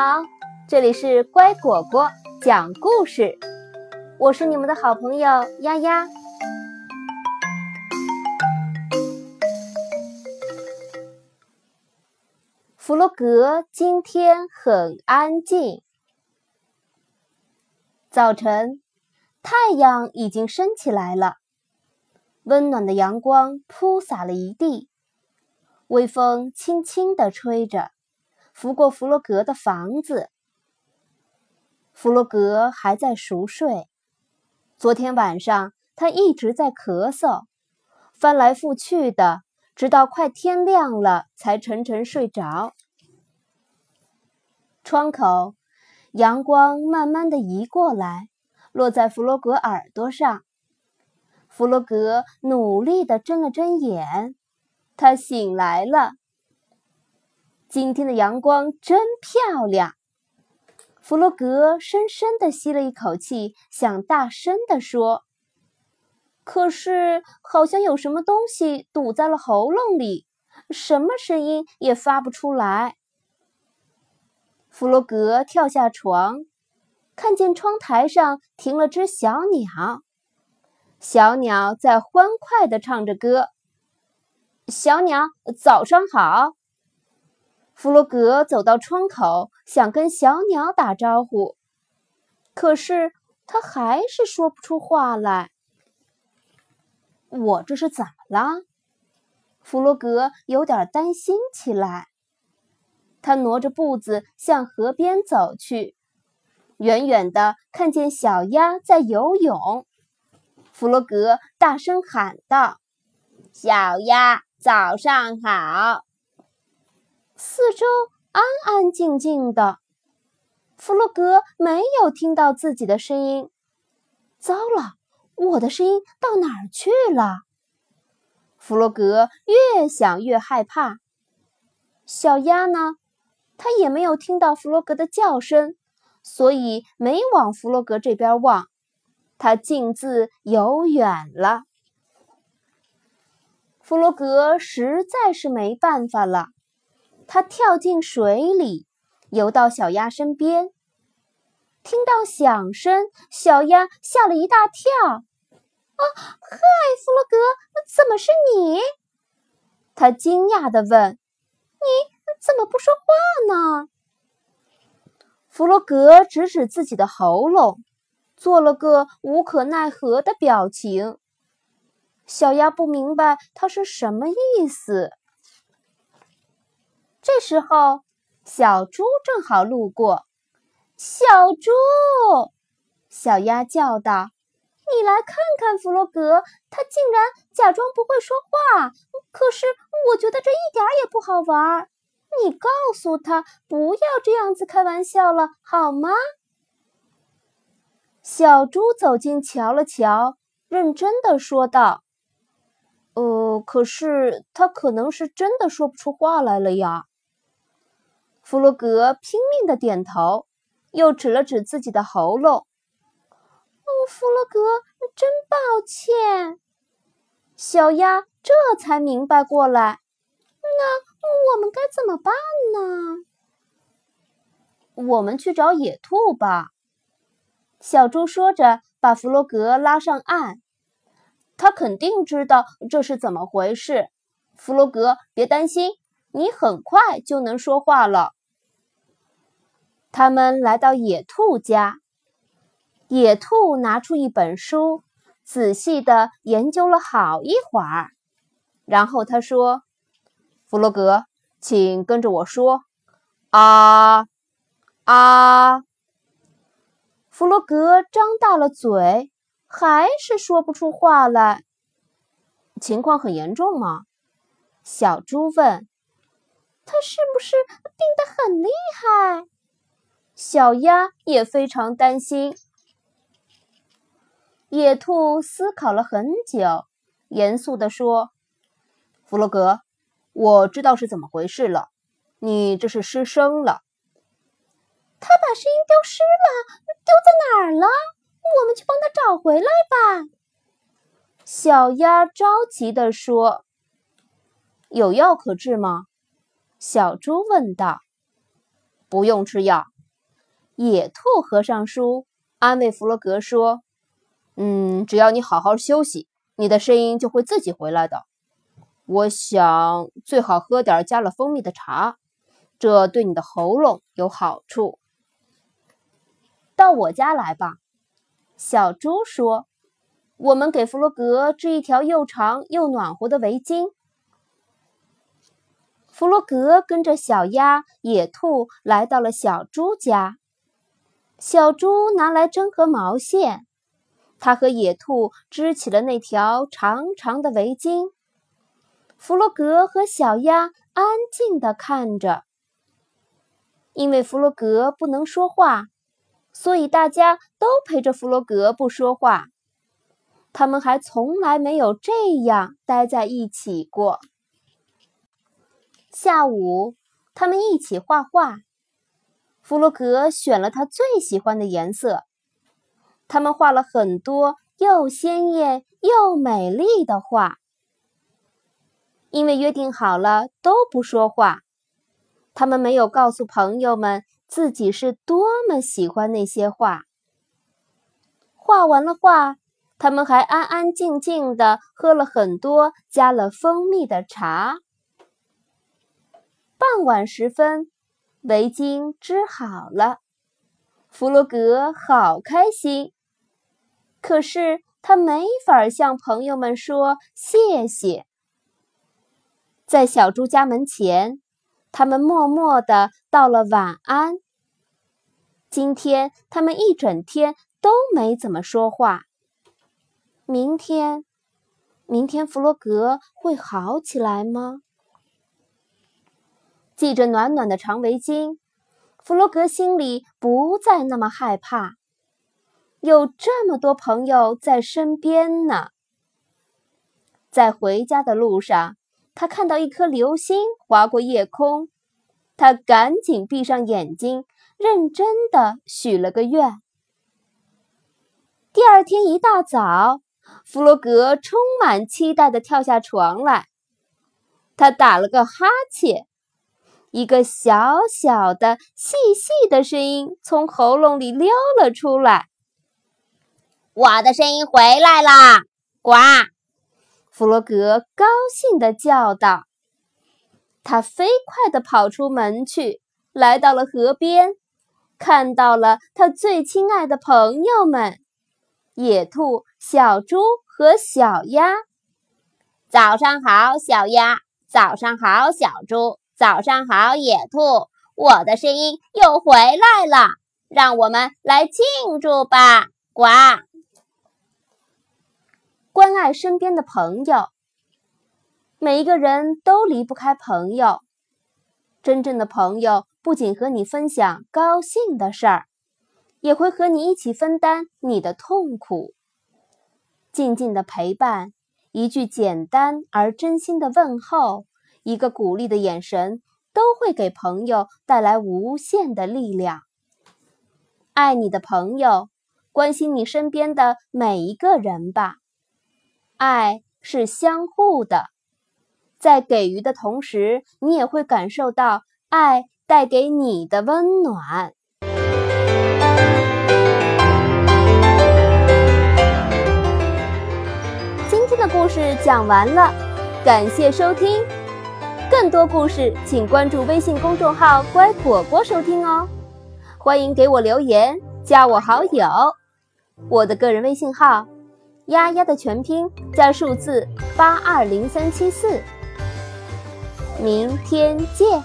好，这里是乖果果讲故事，我是你们的好朋友丫丫。弗洛格今天很安静。早晨，太阳已经升起来了，温暖的阳光铺洒了一地，微风轻轻地吹着。拂过弗洛格的房子，弗洛格还在熟睡。昨天晚上他一直在咳嗽，翻来覆去的，直到快天亮了才沉沉睡着。窗口，阳光慢慢的移过来，落在弗洛格耳朵上。弗洛格努力的睁了睁眼，他醒来了。今天的阳光真漂亮。弗洛格深深的吸了一口气，想大声的说，可是好像有什么东西堵在了喉咙里，什么声音也发不出来。弗洛格跳下床，看见窗台上停了只小鸟，小鸟在欢快的唱着歌。小鸟，早上好。弗洛格走到窗口，想跟小鸟打招呼，可是他还是说不出话来。我这是怎么了？弗洛格有点担心起来。他挪着步子向河边走去，远远的看见小鸭在游泳。弗洛格大声喊道：“小鸭，早上好！”周安安静静的，弗洛格没有听到自己的声音。糟了，我的声音到哪儿去了？弗洛格越想越害怕。小鸭呢？它也没有听到弗洛格的叫声，所以没往弗洛格这边望。它径自游远了。弗洛格实在是没办法了。他跳进水里，游到小鸭身边，听到响声，小鸭吓了一大跳。啊，嗨，弗洛格，怎么是你？他惊讶地问：“你怎么不说话呢？”弗洛格指指自己的喉咙，做了个无可奈何的表情。小鸭不明白他是什么意思。这时候，小猪正好路过。小猪，小鸭叫道：“你来看看弗洛格，他竟然假装不会说话。可是我觉得这一点也不好玩。你告诉他不要这样子开玩笑了，好吗？”小猪走近瞧了瞧，认真的说道：“呃，可是他可能是真的说不出话来了呀。”弗洛格拼命的点头，又指了指自己的喉咙。“哦，弗洛格，真抱歉。”小鸭这才明白过来。“那我们该怎么办呢？”“我们去找野兔吧。”小猪说着，把弗洛格拉上岸。他肯定知道这是怎么回事。弗洛格，别担心，你很快就能说话了。他们来到野兔家，野兔拿出一本书，仔细的研究了好一会儿，然后他说：“弗洛格，请跟着我说，啊啊！”弗洛格张大了嘴，还是说不出话来。情况很严重吗？小猪问。他是不是病得很厉害？小鸭也非常担心。野兔思考了很久，严肃地说：“弗洛格，我知道是怎么回事了，你这是失声了。他把声音丢失了，丢在哪儿了？我们去帮他找回来吧。”小鸭着急地说：“有药可治吗？”小猪问道。不用吃药。野兔合上书，安慰弗洛格说：“嗯，只要你好好休息，你的声音就会自己回来的。我想最好喝点加了蜂蜜的茶，这对你的喉咙有好处。”到我家来吧，小猪说：“我们给弗洛格织一条又长又暖和的围巾。”弗洛格跟着小鸭、野兔来到了小猪家。小猪拿来针和毛线，它和野兔织起了那条长长的围巾。弗洛格和小鸭安静地看着，因为弗洛格不能说话，所以大家都陪着弗洛格不说话。他们还从来没有这样待在一起过。下午，他们一起画画。弗洛格选了他最喜欢的颜色，他们画了很多又鲜艳又美丽的画。因为约定好了都不说话，他们没有告诉朋友们自己是多么喜欢那些画。画完了画，他们还安安静静的喝了很多加了蜂蜜的茶。傍晚时分。围巾织好了，弗洛格好开心。可是他没法向朋友们说谢谢。在小猪家门前，他们默默的道了晚安。今天他们一整天都没怎么说话。明天，明天弗洛格会好起来吗？系着暖暖的长围巾，弗洛格心里不再那么害怕。有这么多朋友在身边呢。在回家的路上，他看到一颗流星划过夜空，他赶紧闭上眼睛，认真的许了个愿。第二天一大早，弗洛格充满期待的跳下床来，他打了个哈欠。一个小小的、细细的声音从喉咙里溜了出来。我的声音回来啦！呱！弗洛格高兴地叫道。他飞快地跑出门去，来到了河边，看到了他最亲爱的朋友们——野兔、小猪和小鸭。早上好，小鸭！早上好，小猪！早上好，野兔，我的声音又回来了，让我们来庆祝吧！呱！关爱身边的朋友，每一个人都离不开朋友。真正的朋友不仅和你分享高兴的事儿，也会和你一起分担你的痛苦。静静的陪伴，一句简单而真心的问候。一个鼓励的眼神，都会给朋友带来无限的力量。爱你的朋友，关心你身边的每一个人吧。爱是相互的，在给予的同时，你也会感受到爱带给你的温暖。今天的故事讲完了，感谢收听。更多故事，请关注微信公众号“乖果果”收听哦。欢迎给我留言，加我好友。我的个人微信号“丫丫”的全拼加数字八二零三七四。明天见。